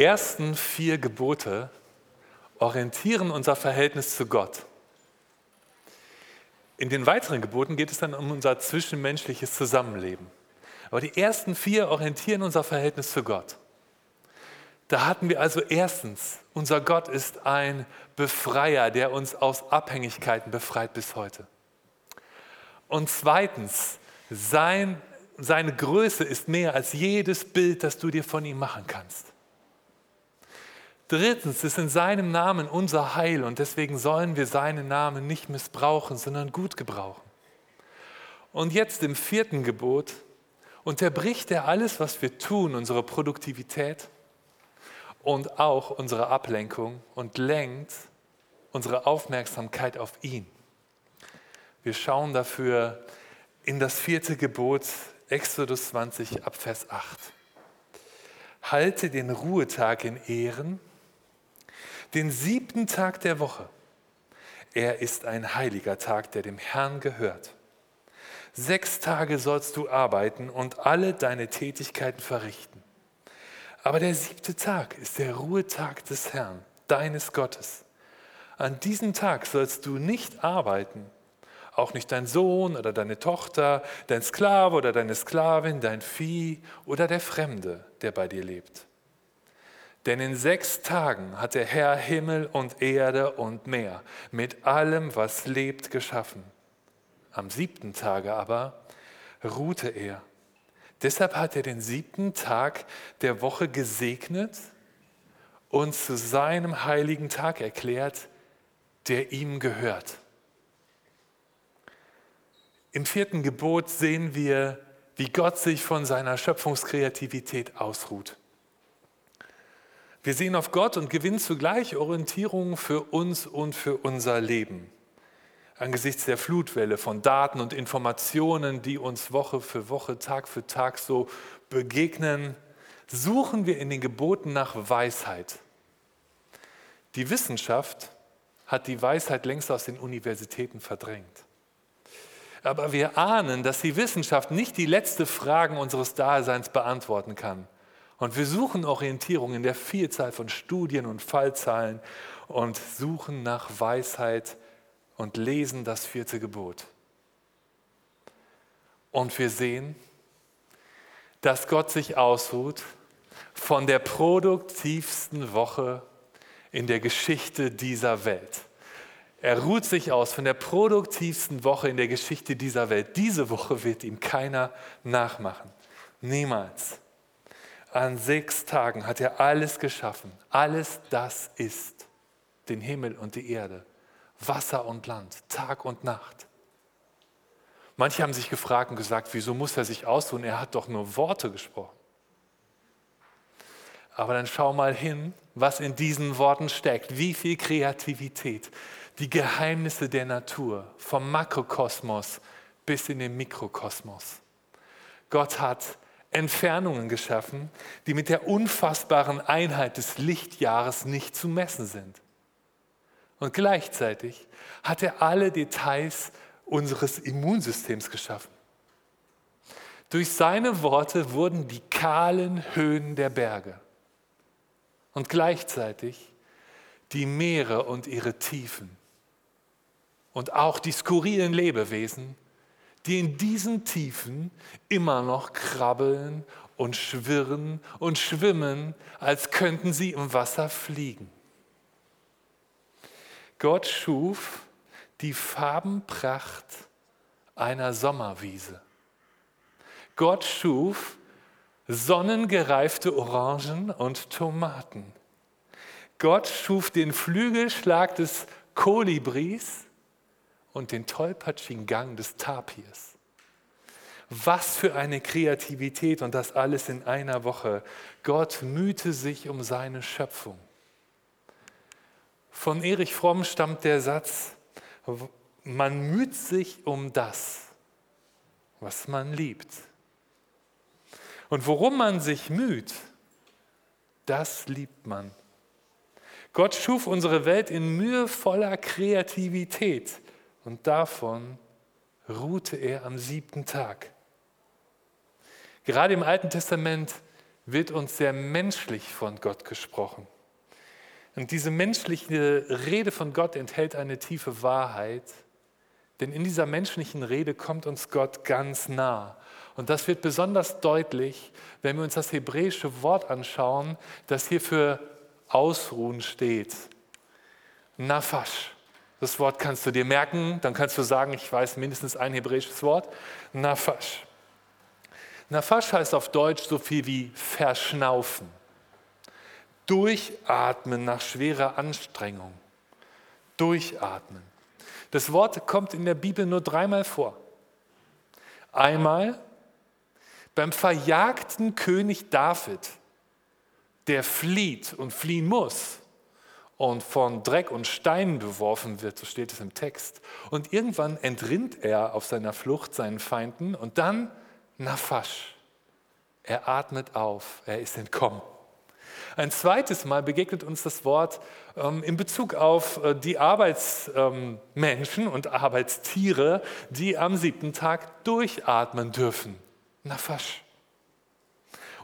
ersten vier Gebote orientieren unser Verhältnis zu Gott. In den weiteren Geboten geht es dann um unser zwischenmenschliches Zusammenleben. Aber die ersten vier orientieren unser Verhältnis zu Gott. Da hatten wir also erstens, unser Gott ist ein Befreier, der uns aus Abhängigkeiten befreit bis heute. Und zweitens, sein, seine Größe ist mehr als jedes Bild, das du dir von ihm machen kannst. Drittens ist in seinem Namen unser Heil und deswegen sollen wir seinen Namen nicht missbrauchen, sondern gut gebrauchen. Und jetzt im vierten Gebot unterbricht er alles, was wir tun, unsere Produktivität und auch unsere Ablenkung und lenkt unsere Aufmerksamkeit auf ihn. Wir schauen dafür in das vierte Gebot, Exodus 20 ab Vers 8. Halte den Ruhetag in Ehren den siebten Tag der Woche. Er ist ein heiliger Tag, der dem Herrn gehört. Sechs Tage sollst du arbeiten und alle deine Tätigkeiten verrichten. Aber der siebte Tag ist der Ruhetag des Herrn, deines Gottes. An diesem Tag sollst du nicht arbeiten, auch nicht dein Sohn oder deine Tochter, dein Sklave oder deine Sklavin, dein Vieh oder der Fremde, der bei dir lebt. Denn in sechs Tagen hat der Herr Himmel und Erde und Meer mit allem, was lebt, geschaffen. Am siebten Tage aber ruhte er. Deshalb hat er den siebten Tag der Woche gesegnet und zu seinem heiligen Tag erklärt, der ihm gehört. Im vierten Gebot sehen wir, wie Gott sich von seiner Schöpfungskreativität ausruht. Wir sehen auf Gott und gewinnen zugleich Orientierung für uns und für unser Leben. Angesichts der Flutwelle von Daten und Informationen, die uns Woche für Woche, Tag für Tag so begegnen, suchen wir in den Geboten nach Weisheit. Die Wissenschaft hat die Weisheit längst aus den Universitäten verdrängt. Aber wir ahnen, dass die Wissenschaft nicht die letzte Fragen unseres Daseins beantworten kann. Und wir suchen Orientierung in der Vielzahl von Studien und Fallzahlen und suchen nach Weisheit und lesen das vierte Gebot. Und wir sehen, dass Gott sich ausruht von der produktivsten Woche in der Geschichte dieser Welt. Er ruht sich aus von der produktivsten Woche in der Geschichte dieser Welt. Diese Woche wird ihm keiner nachmachen. Niemals. An sechs Tagen hat er alles geschaffen. Alles das ist. Den Himmel und die Erde, Wasser und Land, Tag und Nacht. Manche haben sich gefragt und gesagt, wieso muss er sich ausruhen? Er hat doch nur Worte gesprochen. Aber dann schau mal hin, was in diesen Worten steckt. Wie viel Kreativität, die Geheimnisse der Natur, vom Makrokosmos bis in den Mikrokosmos. Gott hat Entfernungen geschaffen, die mit der unfassbaren Einheit des Lichtjahres nicht zu messen sind. Und gleichzeitig hat er alle Details unseres Immunsystems geschaffen. Durch seine Worte wurden die kahlen Höhen der Berge und gleichzeitig die Meere und ihre Tiefen und auch die skurrilen Lebewesen, die in diesen Tiefen immer noch krabbeln und schwirren und schwimmen, als könnten sie im Wasser fliegen. Gott schuf die Farbenpracht einer Sommerwiese. Gott schuf sonnengereifte Orangen und Tomaten. Gott schuf den Flügelschlag des Kolibris und den tollpatschigen Gang des Tapirs. Was für eine Kreativität und das alles in einer Woche. Gott mühte sich um seine Schöpfung. Von Erich Fromm stammt der Satz, man müht sich um das, was man liebt. Und worum man sich müht, das liebt man. Gott schuf unsere Welt in mühevoller Kreativität und davon ruhte er am siebten Tag. Gerade im Alten Testament wird uns sehr menschlich von Gott gesprochen. Und diese menschliche Rede von Gott enthält eine tiefe Wahrheit, denn in dieser menschlichen Rede kommt uns Gott ganz nah. Und das wird besonders deutlich, wenn wir uns das hebräische Wort anschauen, das hier für Ausruhen steht. Nafash. Das Wort kannst du dir merken, dann kannst du sagen, ich weiß mindestens ein hebräisches Wort. Nafash. Nafash heißt auf Deutsch so viel wie verschnaufen. Durchatmen nach schwerer Anstrengung. Durchatmen. Das Wort kommt in der Bibel nur dreimal vor. Einmal beim verjagten König David, der flieht und fliehen muss und von Dreck und Steinen beworfen wird, so steht es im Text. Und irgendwann entrinnt er auf seiner Flucht seinen Feinden und dann Nafasch. Er atmet auf, er ist entkommen. Ein zweites Mal begegnet uns das Wort ähm, in Bezug auf äh, die Arbeitsmenschen ähm, und Arbeitstiere, die am siebten Tag durchatmen dürfen. Nafasch.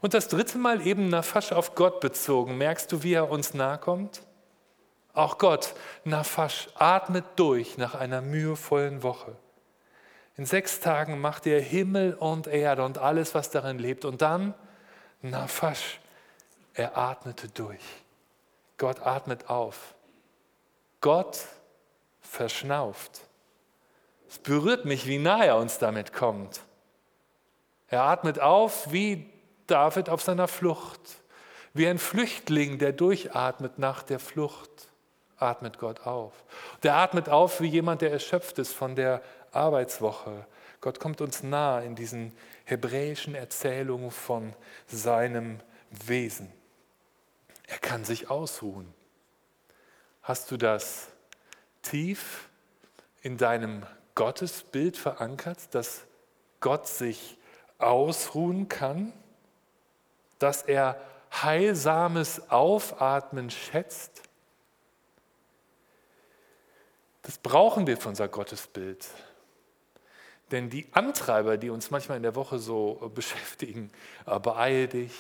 Und das dritte Mal eben Nafasch auf Gott bezogen. Merkst du, wie er uns nahe kommt? Auch Gott, Nafasch, atmet durch nach einer mühevollen Woche. In sechs Tagen macht er Himmel und Erde und alles, was darin lebt. Und dann, Nafasch, er atmete durch. Gott atmet auf. Gott verschnauft. Es berührt mich, wie nahe er uns damit kommt. Er atmet auf wie David auf seiner Flucht, wie ein Flüchtling, der durchatmet nach der Flucht, atmet Gott auf. Der atmet auf wie jemand, der erschöpft ist von der Arbeitswoche. Gott kommt uns nah in diesen hebräischen Erzählungen von seinem Wesen. Er kann sich ausruhen. Hast du das tief in deinem Gottesbild verankert, dass Gott sich ausruhen kann, dass er heilsames Aufatmen schätzt? Das brauchen wir für unser Gottesbild. Denn die Antreiber, die uns manchmal in der Woche so beschäftigen, äh, beeil dich,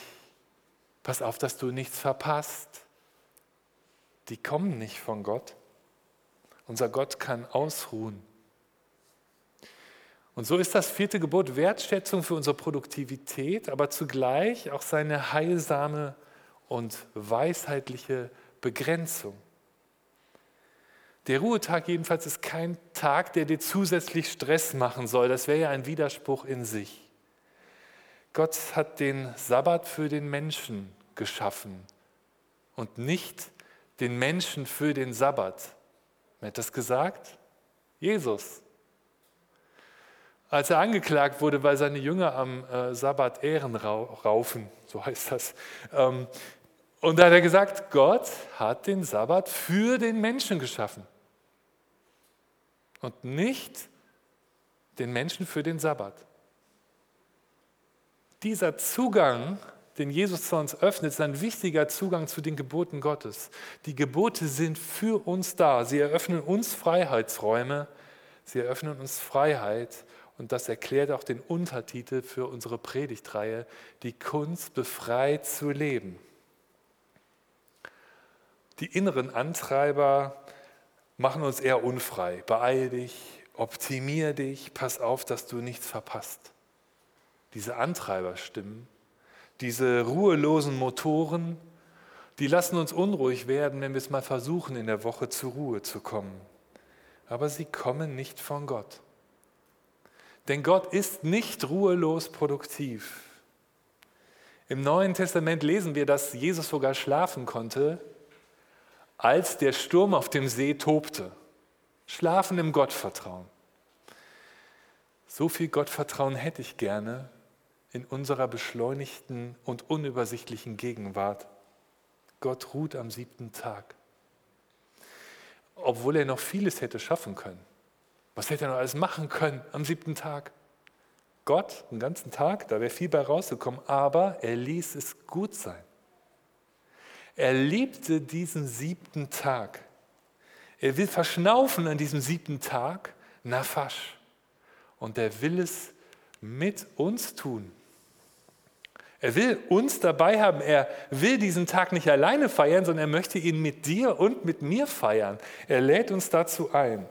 pass auf, dass du nichts verpasst, die kommen nicht von Gott. Unser Gott kann ausruhen. Und so ist das vierte Gebot Wertschätzung für unsere Produktivität, aber zugleich auch seine heilsame und weisheitliche Begrenzung. Der Ruhetag jedenfalls ist kein Tag, der dir zusätzlich Stress machen soll. Das wäre ja ein Widerspruch in sich. Gott hat den Sabbat für den Menschen geschaffen und nicht den Menschen für den Sabbat. Wer hat das gesagt? Jesus. Als er angeklagt wurde, weil seine Jünger am äh, Sabbat Ehren raufen, so heißt das. Ähm, und da hat er gesagt, Gott hat den Sabbat für den Menschen geschaffen und nicht den Menschen für den Sabbat. Dieser Zugang, den Jesus zu uns öffnet, ist ein wichtiger Zugang zu den Geboten Gottes. Die Gebote sind für uns da. Sie eröffnen uns Freiheitsräume. Sie eröffnen uns Freiheit. Und das erklärt auch den Untertitel für unsere Predigtreihe, die Kunst befreit zu leben. Die inneren Antreiber machen uns eher unfrei. Beeil dich, optimier dich, pass auf, dass du nichts verpasst. Diese Antreiberstimmen, diese ruhelosen Motoren, die lassen uns unruhig werden, wenn wir es mal versuchen, in der Woche zur Ruhe zu kommen. Aber sie kommen nicht von Gott. Denn Gott ist nicht ruhelos produktiv. Im Neuen Testament lesen wir, dass Jesus sogar schlafen konnte, als der Sturm auf dem See tobte. Schlafen im Gottvertrauen. So viel Gottvertrauen hätte ich gerne in unserer beschleunigten und unübersichtlichen Gegenwart. Gott ruht am siebten Tag. Obwohl er noch vieles hätte schaffen können. Was hätte er noch alles machen können am siebten Tag? Gott, den ganzen Tag, da wäre viel bei rausgekommen, aber er ließ es gut sein. Er liebte diesen siebten Tag. Er will verschnaufen an diesem siebten Tag, Nafasch. Und er will es mit uns tun. Er will uns dabei haben. Er will diesen Tag nicht alleine feiern, sondern er möchte ihn mit dir und mit mir feiern. Er lädt uns dazu ein,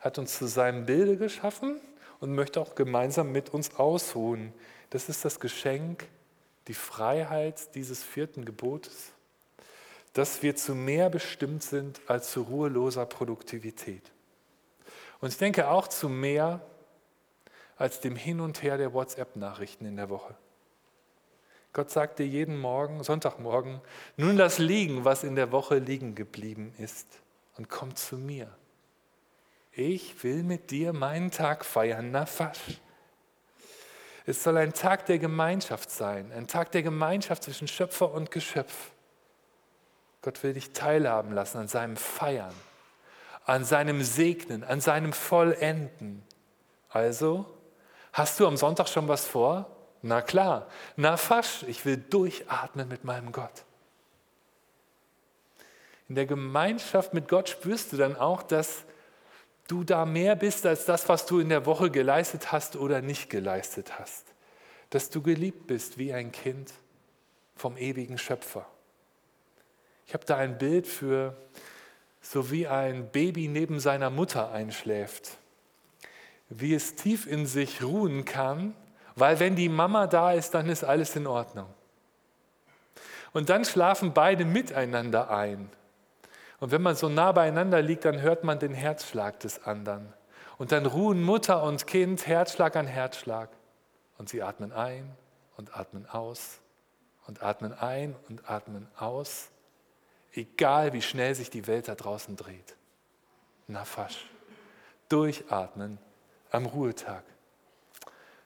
hat uns zu seinem Bilde geschaffen und möchte auch gemeinsam mit uns ausruhen. Das ist das Geschenk, die Freiheit dieses vierten Gebotes, dass wir zu mehr bestimmt sind als zu ruheloser Produktivität. Und ich denke auch zu mehr als dem Hin und Her der WhatsApp-Nachrichten in der Woche. Gott sagt dir jeden Morgen, Sonntagmorgen, nun lass liegen, was in der Woche liegen geblieben ist und komm zu mir. Ich will mit dir meinen Tag feiern, Nafasch. Es soll ein Tag der Gemeinschaft sein, ein Tag der Gemeinschaft zwischen Schöpfer und Geschöpf. Gott will dich teilhaben lassen an seinem Feiern, an seinem Segnen, an seinem Vollenden. Also, hast du am Sonntag schon was vor? Na klar, na fasch, ich will durchatmen mit meinem Gott. In der Gemeinschaft mit Gott spürst du dann auch, dass du da mehr bist als das, was du in der Woche geleistet hast oder nicht geleistet hast. Dass du geliebt bist wie ein Kind vom ewigen Schöpfer. Ich habe da ein Bild für, so wie ein Baby neben seiner Mutter einschläft, wie es tief in sich ruhen kann weil wenn die Mama da ist, dann ist alles in Ordnung. Und dann schlafen beide miteinander ein. Und wenn man so nah beieinander liegt, dann hört man den Herzschlag des anderen. Und dann ruhen Mutter und Kind Herzschlag an Herzschlag. Und sie atmen ein und atmen aus und atmen ein und atmen aus. Egal wie schnell sich die Welt da draußen dreht. Na fasch. Durchatmen am Ruhetag.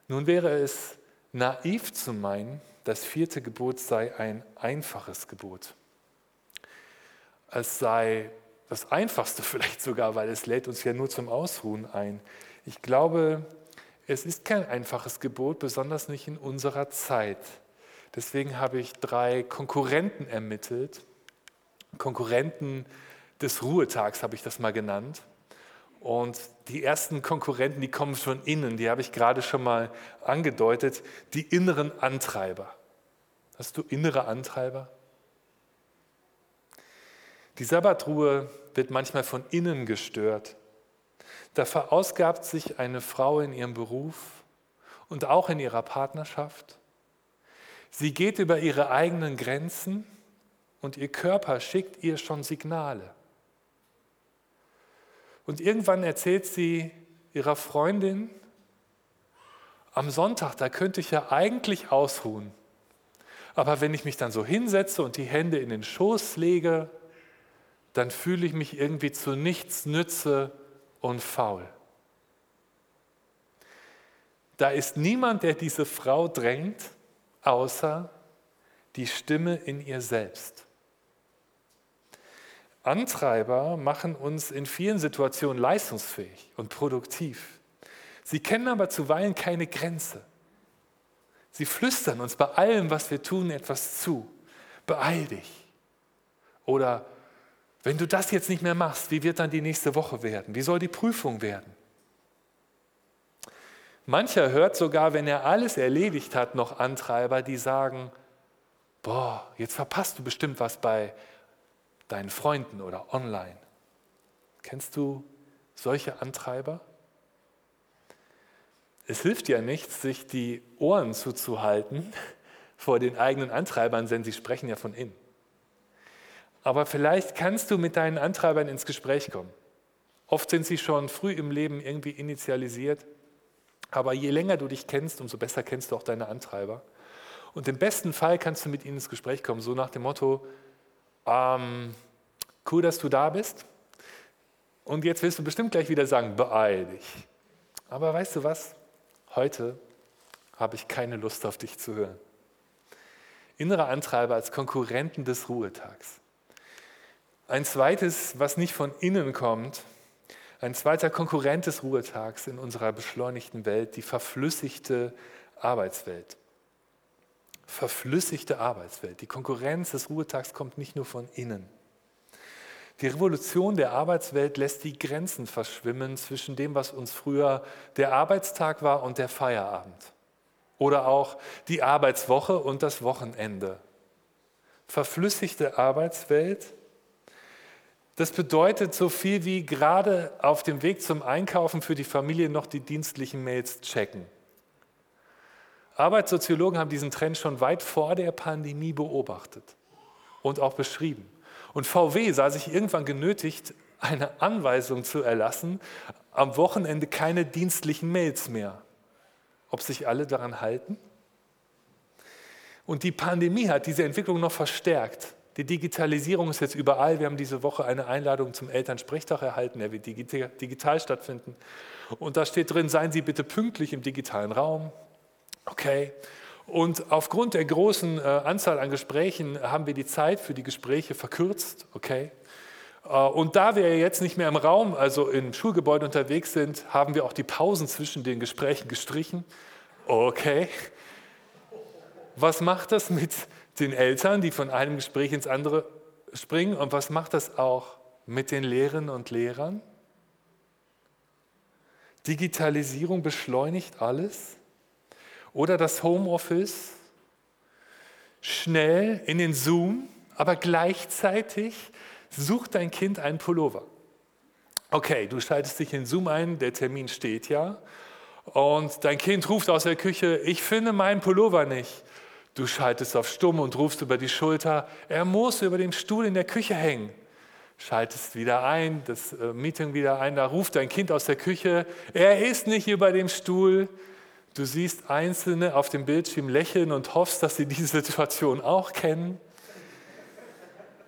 Nun wäre es naiv zu meinen, das vierte Gebot sei ein einfaches Gebot. Es sei das einfachste vielleicht sogar, weil es lädt uns ja nur zum Ausruhen ein. Ich glaube, es ist kein einfaches Gebot, besonders nicht in unserer Zeit. Deswegen habe ich drei Konkurrenten ermittelt. Konkurrenten des Ruhetags habe ich das mal genannt. Und die ersten Konkurrenten, die kommen von innen, die habe ich gerade schon mal angedeutet, die inneren Antreiber. Hast du innere Antreiber? Die Sabbatruhe wird manchmal von innen gestört. Da verausgabt sich eine Frau in ihrem Beruf und auch in ihrer Partnerschaft. Sie geht über ihre eigenen Grenzen und ihr Körper schickt ihr schon Signale. Und irgendwann erzählt sie ihrer Freundin, am Sonntag, da könnte ich ja eigentlich ausruhen. Aber wenn ich mich dann so hinsetze und die Hände in den Schoß lege, dann fühle ich mich irgendwie zu nichts nütze und faul. Da ist niemand, der diese Frau drängt, außer die Stimme in ihr selbst. Antreiber machen uns in vielen Situationen leistungsfähig und produktiv. Sie kennen aber zuweilen keine Grenze. Sie flüstern uns bei allem, was wir tun, etwas zu. Beeil dich. Oder wenn du das jetzt nicht mehr machst, wie wird dann die nächste Woche werden? Wie soll die Prüfung werden? Mancher hört sogar, wenn er alles erledigt hat, noch Antreiber, die sagen, boah, jetzt verpasst du bestimmt was bei deinen Freunden oder online. Kennst du solche Antreiber? Es hilft ja nichts, sich die Ohren zuzuhalten vor den eigenen Antreibern, denn sie sprechen ja von innen. Aber vielleicht kannst du mit deinen Antreibern ins Gespräch kommen. Oft sind sie schon früh im Leben irgendwie initialisiert. Aber je länger du dich kennst, umso besser kennst du auch deine Antreiber. Und im besten Fall kannst du mit ihnen ins Gespräch kommen, so nach dem Motto, ähm, cool, dass du da bist. Und jetzt willst du bestimmt gleich wieder sagen, beeil dich. Aber weißt du was? Heute habe ich keine Lust auf dich zu hören. Innere Antreiber als Konkurrenten des Ruhetags. Ein zweites, was nicht von innen kommt, ein zweiter Konkurrent des Ruhetags in unserer beschleunigten Welt, die verflüssigte Arbeitswelt verflüssigte Arbeitswelt. Die Konkurrenz des Ruhetags kommt nicht nur von innen. Die Revolution der Arbeitswelt lässt die Grenzen verschwimmen zwischen dem, was uns früher der Arbeitstag war und der Feierabend oder auch die Arbeitswoche und das Wochenende. Verflüssigte Arbeitswelt. Das bedeutet so viel wie gerade auf dem Weg zum Einkaufen für die Familie noch die dienstlichen Mails checken. Arbeitssoziologen haben diesen Trend schon weit vor der Pandemie beobachtet und auch beschrieben. Und VW sah sich irgendwann genötigt, eine Anweisung zu erlassen, am Wochenende keine dienstlichen Mails mehr. Ob sich alle daran halten? Und die Pandemie hat diese Entwicklung noch verstärkt. Die Digitalisierung ist jetzt überall. Wir haben diese Woche eine Einladung zum Elternsprechtag erhalten, der wird digital stattfinden. Und da steht drin, seien Sie bitte pünktlich im digitalen Raum. Okay. Und aufgrund der großen äh, Anzahl an Gesprächen haben wir die Zeit für die Gespräche verkürzt. Okay. Äh, und da wir jetzt nicht mehr im Raum, also im Schulgebäude unterwegs sind, haben wir auch die Pausen zwischen den Gesprächen gestrichen. Okay. Was macht das mit den Eltern, die von einem Gespräch ins andere springen? Und was macht das auch mit den Lehrerinnen und Lehrern? Digitalisierung beschleunigt alles. Oder das Homeoffice, schnell in den Zoom, aber gleichzeitig sucht dein Kind einen Pullover. Okay, du schaltest dich in Zoom ein, der Termin steht ja. Und dein Kind ruft aus der Küche, ich finde meinen Pullover nicht. Du schaltest auf Stumm und rufst über die Schulter, er muss über dem Stuhl in der Küche hängen. Schaltest wieder ein, das äh, Meeting wieder ein, da ruft dein Kind aus der Küche, er ist nicht über dem Stuhl. Du siehst Einzelne auf dem Bildschirm lächeln und hoffst, dass sie diese Situation auch kennen.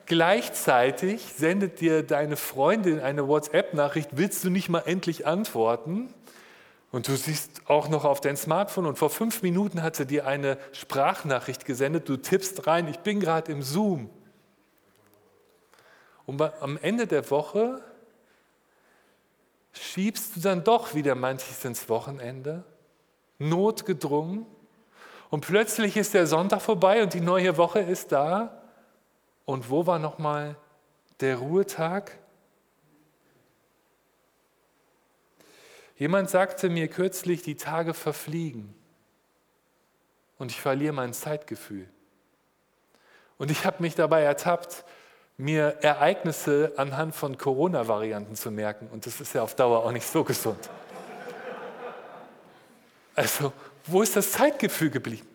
Gleichzeitig sendet dir deine Freundin eine WhatsApp-Nachricht, willst du nicht mal endlich antworten? Und du siehst auch noch auf dein Smartphone und vor fünf Minuten hat sie dir eine Sprachnachricht gesendet, du tippst rein, ich bin gerade im Zoom. Und am Ende der Woche schiebst du dann doch wieder manches ins Wochenende notgedrungen. Und plötzlich ist der Sonntag vorbei und die neue Woche ist da. Und wo war nochmal der Ruhetag? Jemand sagte mir kürzlich, die Tage verfliegen und ich verliere mein Zeitgefühl. Und ich habe mich dabei ertappt, mir Ereignisse anhand von Corona-Varianten zu merken. Und das ist ja auf Dauer auch nicht so gesund. Also, wo ist das Zeitgefühl geblieben?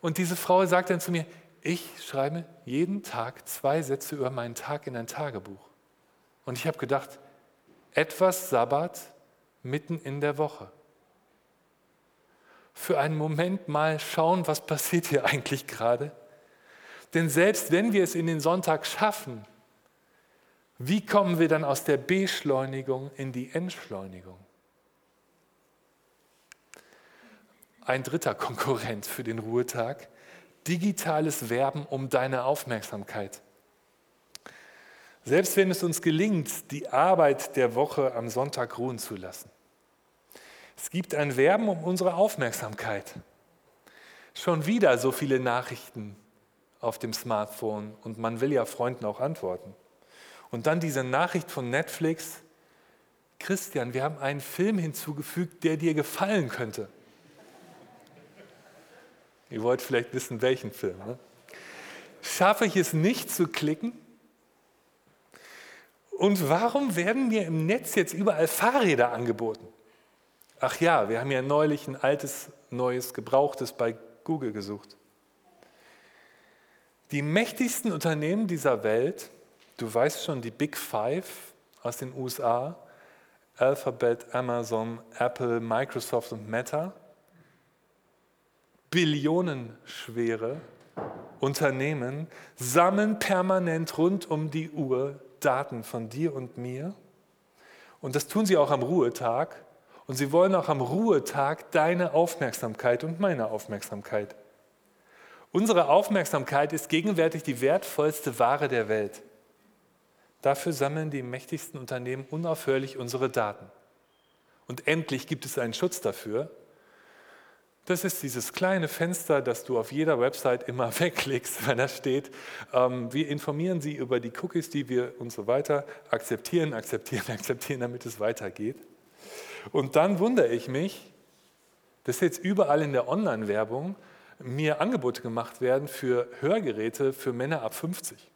Und diese Frau sagt dann zu mir, ich schreibe jeden Tag zwei Sätze über meinen Tag in ein Tagebuch. Und ich habe gedacht, etwas Sabbat mitten in der Woche. Für einen Moment mal schauen, was passiert hier eigentlich gerade. Denn selbst wenn wir es in den Sonntag schaffen, wie kommen wir dann aus der Beschleunigung in die Entschleunigung? ein dritter Konkurrent für den Ruhetag, digitales Werben um deine Aufmerksamkeit. Selbst wenn es uns gelingt, die Arbeit der Woche am Sonntag ruhen zu lassen. Es gibt ein Werben um unsere Aufmerksamkeit. Schon wieder so viele Nachrichten auf dem Smartphone und man will ja Freunden auch antworten. Und dann diese Nachricht von Netflix, Christian, wir haben einen Film hinzugefügt, der dir gefallen könnte. Ihr wollt vielleicht wissen, welchen Film. Ne? Schaffe ich es nicht zu klicken? Und warum werden mir im Netz jetzt überall Fahrräder angeboten? Ach ja, wir haben ja neulich ein altes, neues, gebrauchtes bei Google gesucht. Die mächtigsten Unternehmen dieser Welt, du weißt schon, die Big Five aus den USA, Alphabet, Amazon, Apple, Microsoft und Meta, billionenschwere Unternehmen sammeln permanent rund um die Uhr Daten von dir und mir. Und das tun sie auch am Ruhetag. Und sie wollen auch am Ruhetag deine Aufmerksamkeit und meine Aufmerksamkeit. Unsere Aufmerksamkeit ist gegenwärtig die wertvollste Ware der Welt. Dafür sammeln die mächtigsten Unternehmen unaufhörlich unsere Daten. Und endlich gibt es einen Schutz dafür, das ist dieses kleine Fenster, das du auf jeder Website immer wegklickst, wenn da steht, ähm, wir informieren Sie über die Cookies, die wir und so weiter akzeptieren, akzeptieren, akzeptieren, damit es weitergeht. Und dann wundere ich mich, dass jetzt überall in der Online-Werbung mir Angebote gemacht werden für Hörgeräte für Männer ab 50.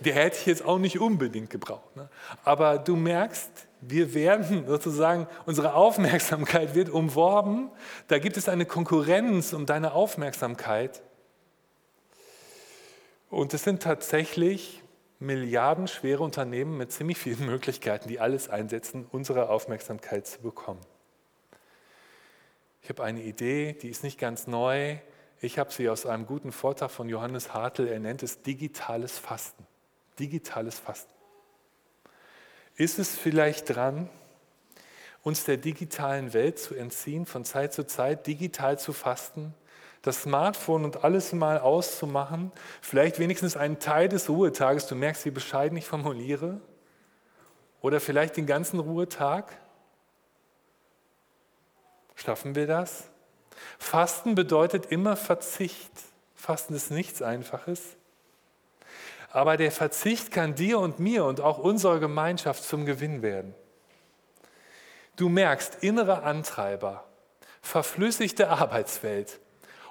Der hätte ich jetzt auch nicht unbedingt gebraucht. Ne? Aber du merkst, wir werden sozusagen, unsere Aufmerksamkeit wird umworben. Da gibt es eine Konkurrenz um deine Aufmerksamkeit. Und es sind tatsächlich milliardenschwere Unternehmen mit ziemlich vielen Möglichkeiten, die alles einsetzen, unsere Aufmerksamkeit zu bekommen. Ich habe eine Idee, die ist nicht ganz neu. Ich habe sie aus einem guten Vortrag von Johannes Hartl. Er nennt es digitales Fasten. Digitales Fasten. Ist es vielleicht dran, uns der digitalen Welt zu entziehen, von Zeit zu Zeit digital zu fasten, das Smartphone und alles mal auszumachen, vielleicht wenigstens einen Teil des Ruhetages, du merkst, wie bescheiden ich formuliere, oder vielleicht den ganzen Ruhetag? Schaffen wir das? Fasten bedeutet immer Verzicht. Fasten ist nichts Einfaches. Aber der Verzicht kann dir und mir und auch unserer Gemeinschaft zum Gewinn werden. Du merkst innere Antreiber, verflüssigte Arbeitswelt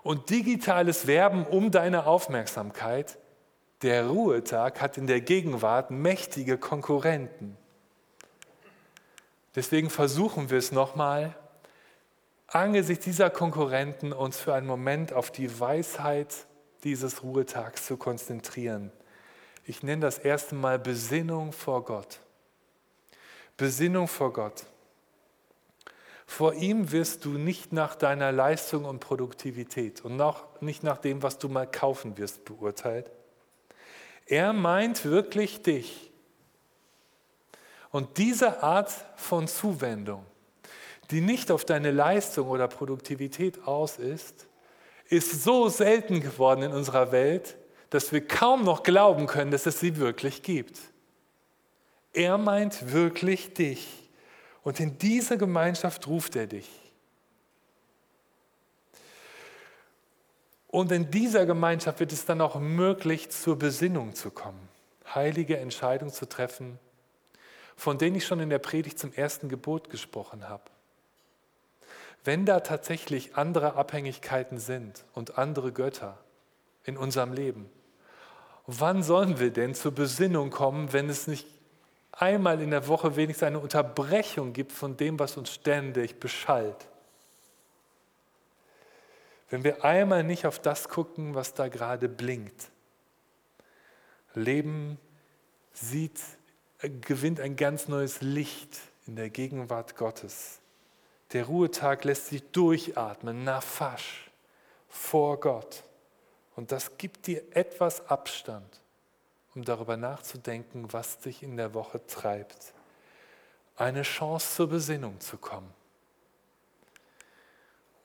und digitales Werben um deine Aufmerksamkeit. Der Ruhetag hat in der Gegenwart mächtige Konkurrenten. Deswegen versuchen wir es nochmal, angesichts dieser Konkurrenten uns für einen Moment auf die Weisheit dieses Ruhetags zu konzentrieren. Ich nenne das erste Mal Besinnung vor Gott. Besinnung vor Gott. Vor ihm wirst du nicht nach deiner Leistung und Produktivität und auch nicht nach dem, was du mal kaufen wirst, beurteilt. Er meint wirklich dich. Und diese Art von Zuwendung, die nicht auf deine Leistung oder Produktivität aus ist, ist so selten geworden in unserer Welt, dass wir kaum noch glauben können, dass es sie wirklich gibt. Er meint wirklich dich. Und in diese Gemeinschaft ruft er dich. Und in dieser Gemeinschaft wird es dann auch möglich, zur Besinnung zu kommen, heilige Entscheidungen zu treffen, von denen ich schon in der Predigt zum ersten Gebot gesprochen habe. Wenn da tatsächlich andere Abhängigkeiten sind und andere Götter in unserem Leben, Wann sollen wir denn zur Besinnung kommen, wenn es nicht einmal in der Woche wenigstens eine Unterbrechung gibt von dem, was uns ständig beschallt? Wenn wir einmal nicht auf das gucken, was da gerade blinkt. Leben sieht, gewinnt ein ganz neues Licht in der Gegenwart Gottes. Der Ruhetag lässt sich durchatmen, nafasch, vor Gott. Und das gibt dir etwas Abstand, um darüber nachzudenken, was dich in der Woche treibt. Eine Chance zur Besinnung zu kommen.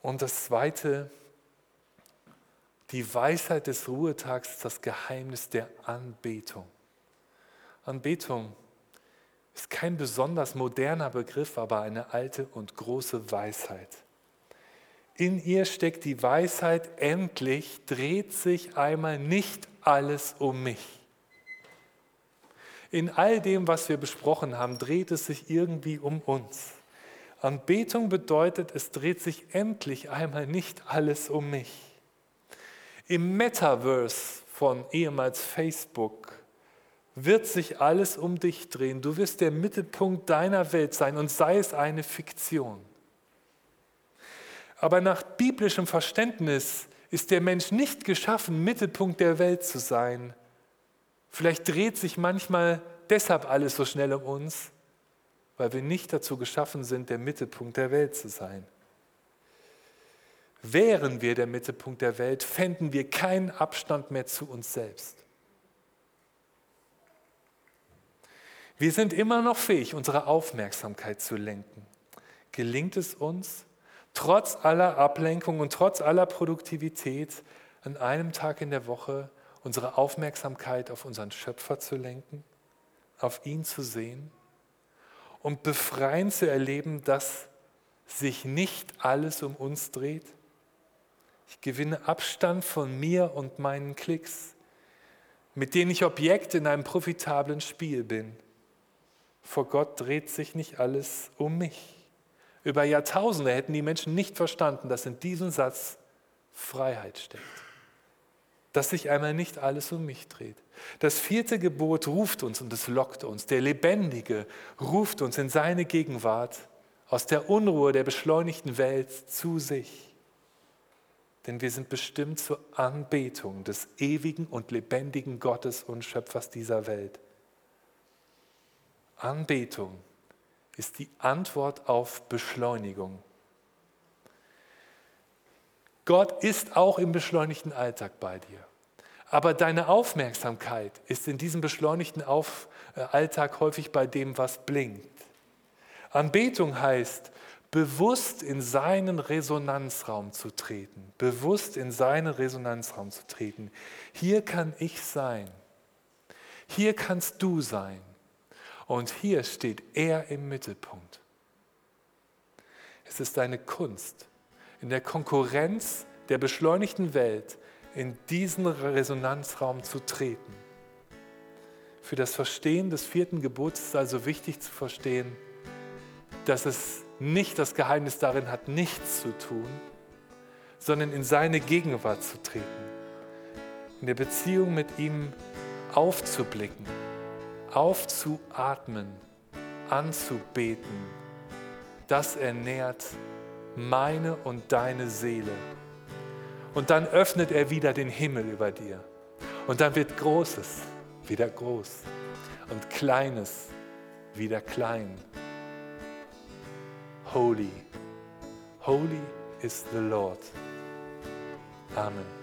Und das Zweite, die Weisheit des Ruhetags das Geheimnis der Anbetung. Anbetung ist kein besonders moderner Begriff, aber eine alte und große Weisheit. In ihr steckt die Weisheit, endlich dreht sich einmal nicht alles um mich. In all dem, was wir besprochen haben, dreht es sich irgendwie um uns. Anbetung bedeutet, es dreht sich endlich einmal nicht alles um mich. Im Metaverse von ehemals Facebook wird sich alles um dich drehen. Du wirst der Mittelpunkt deiner Welt sein und sei es eine Fiktion. Aber nach biblischem Verständnis ist der Mensch nicht geschaffen, Mittelpunkt der Welt zu sein. Vielleicht dreht sich manchmal deshalb alles so schnell um uns, weil wir nicht dazu geschaffen sind, der Mittelpunkt der Welt zu sein. Wären wir der Mittelpunkt der Welt, fänden wir keinen Abstand mehr zu uns selbst. Wir sind immer noch fähig, unsere Aufmerksamkeit zu lenken. Gelingt es uns, trotz aller Ablenkung und trotz aller Produktivität an einem Tag in der Woche unsere Aufmerksamkeit auf unseren Schöpfer zu lenken, auf ihn zu sehen und befreiend zu erleben, dass sich nicht alles um uns dreht. Ich gewinne Abstand von mir und meinen Klicks, mit denen ich Objekt in einem profitablen Spiel bin. Vor Gott dreht sich nicht alles um mich. Über Jahrtausende hätten die Menschen nicht verstanden, dass in diesem Satz Freiheit steckt. Dass sich einmal nicht alles um mich dreht. Das vierte Gebot ruft uns und es lockt uns. Der Lebendige ruft uns in seine Gegenwart aus der Unruhe der beschleunigten Welt zu sich. Denn wir sind bestimmt zur Anbetung des ewigen und lebendigen Gottes und Schöpfers dieser Welt. Anbetung ist die Antwort auf Beschleunigung. Gott ist auch im beschleunigten Alltag bei dir. Aber deine Aufmerksamkeit ist in diesem beschleunigten Auf äh, Alltag häufig bei dem, was blinkt. Anbetung heißt, bewusst in seinen Resonanzraum zu treten, bewusst in seinen Resonanzraum zu treten. Hier kann ich sein, hier kannst du sein und hier steht er im Mittelpunkt. Es ist eine Kunst, in der Konkurrenz der beschleunigten Welt in diesen Resonanzraum zu treten. Für das Verstehen des vierten Gebots ist also wichtig zu verstehen, dass es nicht das Geheimnis darin hat, nichts zu tun, sondern in seine Gegenwart zu treten, in der Beziehung mit ihm aufzublicken, aufzuatmen, anzubeten. Das ernährt meine und deine Seele. Und dann öffnet er wieder den Himmel über dir. Und dann wird Großes wieder groß und Kleines wieder klein. Holy, holy is the Lord. Amen.